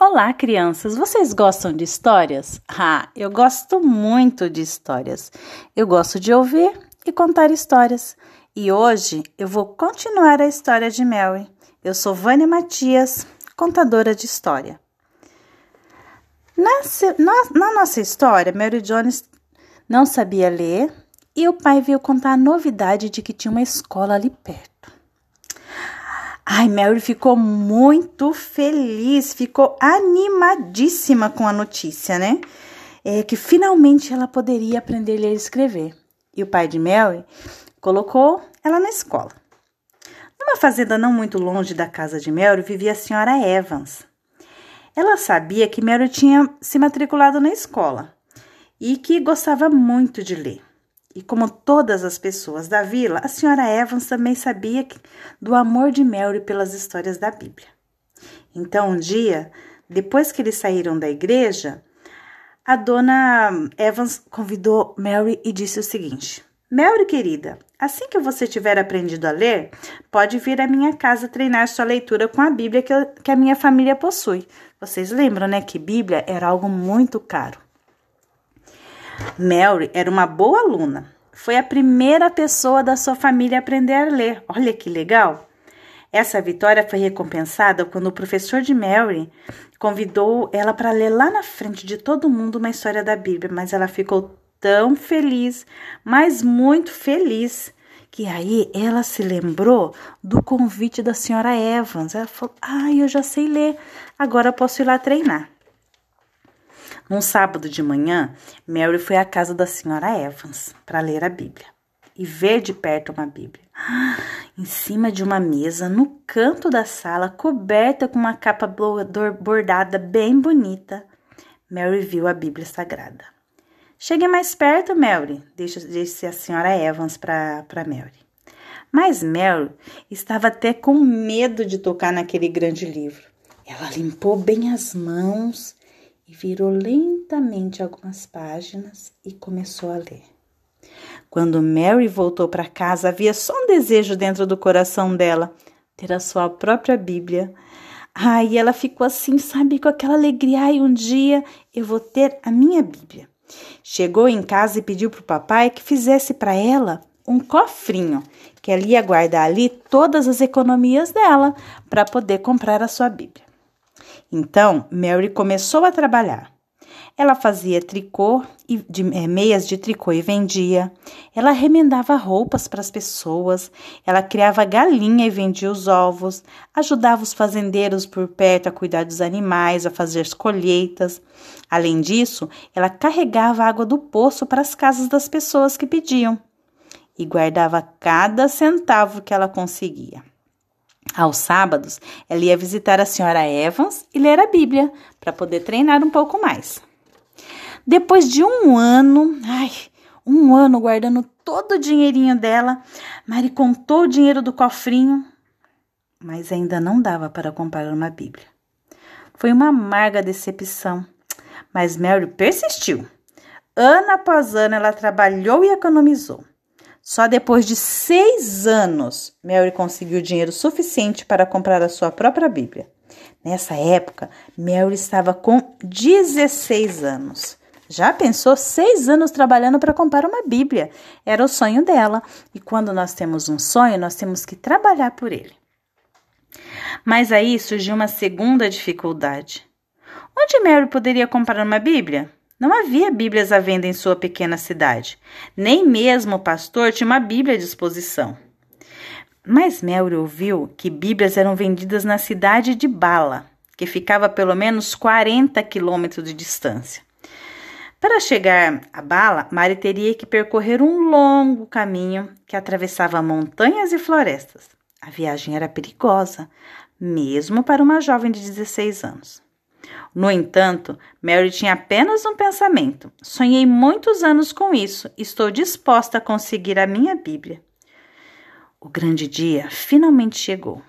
Olá, crianças! Vocês gostam de histórias? Ah, eu gosto muito de histórias. Eu gosto de ouvir e contar histórias. E hoje eu vou continuar a história de Mary. Eu sou Vânia Matias, contadora de história. Na, na nossa história, Mary Jones não sabia ler e o pai veio contar a novidade de que tinha uma escola ali perto. Ai, Mary ficou muito feliz, ficou animadíssima com a notícia, né? É que finalmente ela poderia aprender a ler e escrever. E o pai de Mary colocou ela na escola. Numa fazenda não muito longe da casa de Mary vivia a senhora Evans. Ela sabia que Mary tinha se matriculado na escola e que gostava muito de ler. E como todas as pessoas da vila, a senhora Evans também sabia do amor de Mary pelas histórias da Bíblia. Então, um dia, depois que eles saíram da igreja, a dona Evans convidou Mary e disse o seguinte: Mary, querida, assim que você tiver aprendido a ler, pode vir à minha casa treinar sua leitura com a Bíblia que, eu, que a minha família possui. Vocês lembram, né, que Bíblia era algo muito caro. Mary era uma boa aluna. Foi a primeira pessoa da sua família a aprender a ler. Olha que legal! Essa vitória foi recompensada quando o professor de Mary convidou ela para ler lá na frente de todo mundo uma história da Bíblia, mas ela ficou tão feliz, mas muito feliz, que aí ela se lembrou do convite da senhora Evans. Ela falou: "Ah, eu já sei ler, agora posso ir lá treinar". Num sábado de manhã, Mary foi à casa da senhora Evans para ler a Bíblia e ver de perto uma Bíblia. Em cima de uma mesa, no canto da sala, coberta com uma capa bordada bem bonita, Mary viu a Bíblia Sagrada. Chegue mais perto, Mary, disse a senhora Evans para Mary. Mas Mary estava até com medo de tocar naquele grande livro. Ela limpou bem as mãos e virou lentamente algumas páginas e começou a ler. Quando Mary voltou para casa, havia só um desejo dentro do coração dela: ter a sua própria Bíblia. Ai, ela ficou assim, sabe, com aquela alegria. Ai, um dia eu vou ter a minha Bíblia. Chegou em casa e pediu para o papai que fizesse para ela um cofrinho, que ela ia guardar ali todas as economias dela para poder comprar a sua Bíblia. Então, Mary começou a trabalhar. Ela fazia tricô e de, é, meias de tricô e vendia. Ela remendava roupas para as pessoas. Ela criava galinha e vendia os ovos. Ajudava os fazendeiros por perto a cuidar dos animais, a fazer as colheitas. Além disso, ela carregava água do poço para as casas das pessoas que pediam e guardava cada centavo que ela conseguia. Aos sábados, ela ia visitar a senhora Evans e ler a Bíblia para poder treinar um pouco mais. Depois de um ano, ai, um ano guardando todo o dinheirinho dela, Mari contou o dinheiro do cofrinho, mas ainda não dava para comprar uma Bíblia. Foi uma amarga decepção, mas Mary persistiu. Ano após ano, ela trabalhou e economizou. Só depois de seis anos, Mary conseguiu dinheiro suficiente para comprar a sua própria Bíblia. Nessa época, Mary estava com 16 anos. Já pensou seis anos trabalhando para comprar uma Bíblia? Era o sonho dela. E quando nós temos um sonho, nós temos que trabalhar por ele. Mas aí surgiu uma segunda dificuldade. Onde Mary poderia comprar uma Bíblia? Não havia Bíblias à venda em sua pequena cidade. Nem mesmo o pastor tinha uma Bíblia à disposição. Mas Mary ouviu que Bíblias eram vendidas na cidade de Bala, que ficava a pelo menos 40 quilômetros de distância. Para chegar a Bala, Mari teria que percorrer um longo caminho que atravessava montanhas e florestas. A viagem era perigosa, mesmo para uma jovem de 16 anos. No entanto, Mary tinha apenas um pensamento. Sonhei muitos anos com isso. Estou disposta a conseguir a minha Bíblia. O grande dia finalmente chegou.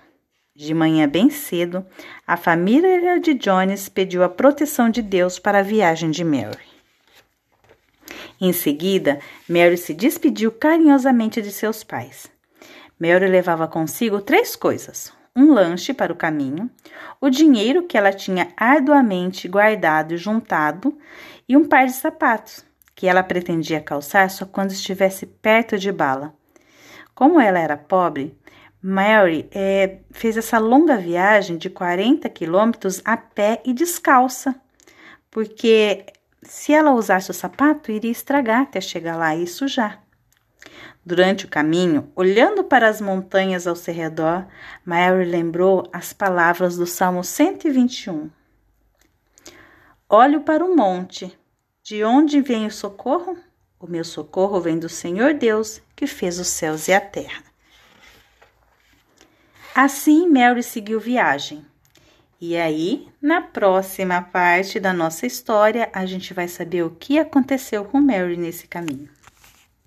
De manhã bem cedo, a família de Jones pediu a proteção de Deus para a viagem de Mary. Em seguida, Mary se despediu carinhosamente de seus pais. Mary levava consigo três coisas: um lanche para o caminho, o dinheiro que ela tinha arduamente guardado e juntado e um par de sapatos que ela pretendia calçar só quando estivesse perto de Bala. Como ela era pobre, Mary é, fez essa longa viagem de 40 quilômetros a pé e descalça, porque se ela usasse o sapato, iria estragar até chegar lá e sujar. Durante o caminho, olhando para as montanhas ao seu redor, Mary lembrou as palavras do Salmo 121. Olho para o monte. De onde vem o socorro? O meu socorro vem do Senhor Deus, que fez os céus e a terra. Assim, Mary seguiu viagem. E aí, na próxima parte da nossa história, a gente vai saber o que aconteceu com Mary nesse caminho.